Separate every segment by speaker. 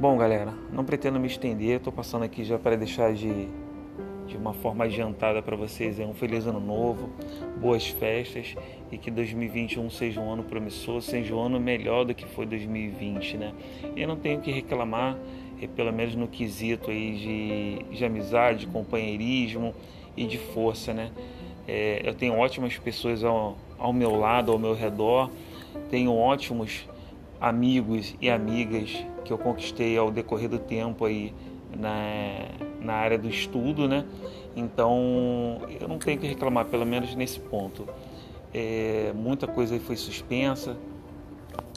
Speaker 1: Bom, galera, não pretendo me estender, estou passando aqui já para deixar de, de uma forma adiantada para vocês é um feliz ano novo, boas festas e que 2021 seja um ano promissor, seja um ano melhor do que foi 2020, né? Eu não tenho que reclamar, é, pelo menos no quesito aí de, de amizade, companheirismo e de força, né? É, eu tenho ótimas pessoas ao, ao meu lado, ao meu redor, tenho ótimos amigos e amigas que eu conquistei ao decorrer do tempo aí na, na área do estudo, né? Então eu não tenho que reclamar, pelo menos nesse ponto. É, muita coisa foi suspensa,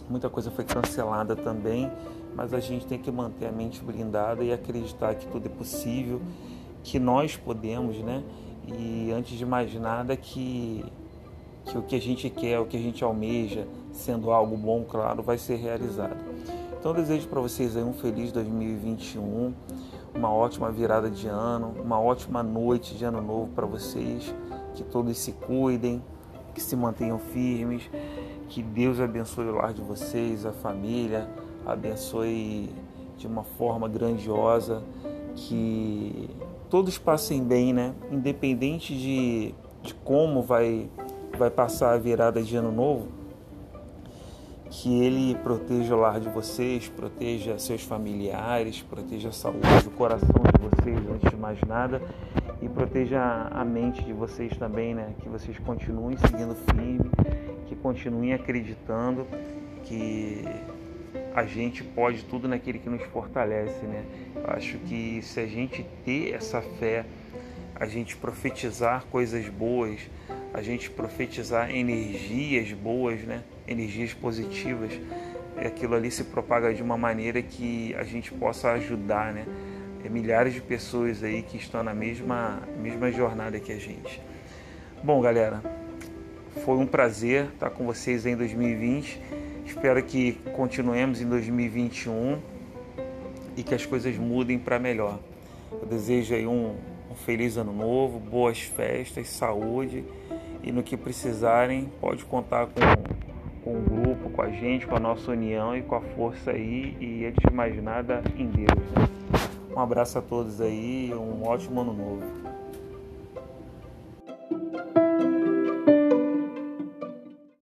Speaker 1: muita coisa foi cancelada também, mas a gente tem que manter a mente blindada e acreditar que tudo é possível, que nós podemos, né? E antes de mais nada, que que o que a gente quer, o que a gente almeja, sendo algo bom, claro, vai ser realizado. Então eu desejo para vocês aí um feliz 2021, uma ótima virada de ano, uma ótima noite de ano novo para vocês, que todos se cuidem, que se mantenham firmes, que Deus abençoe o lar de vocês, a família, abençoe de uma forma grandiosa, que todos passem bem, né? Independente de, de como vai vai passar a virada de ano novo, que ele proteja o lar de vocês, proteja seus familiares, proteja a saúde, o coração de vocês antes de mais nada e proteja a mente de vocês também, né? Que vocês continuem seguindo firme, que continuem acreditando que a gente pode tudo naquele que nos fortalece, né? Eu acho que se a gente ter essa fé, a gente profetizar coisas boas, a gente profetizar energias boas, né? energias positivas, aquilo ali se propaga de uma maneira que a gente possa ajudar né? É milhares de pessoas aí que estão na mesma, mesma jornada que a gente. Bom, galera, foi um prazer estar com vocês em 2020. Espero que continuemos em 2021 e que as coisas mudem para melhor. Eu desejo aí um, um feliz ano novo, boas festas, saúde e no que precisarem, pode contar com, com o grupo, com a gente, com a nossa união e com a força aí. E antes de mais nada, em Deus. Um abraço a todos aí, um ótimo ano novo.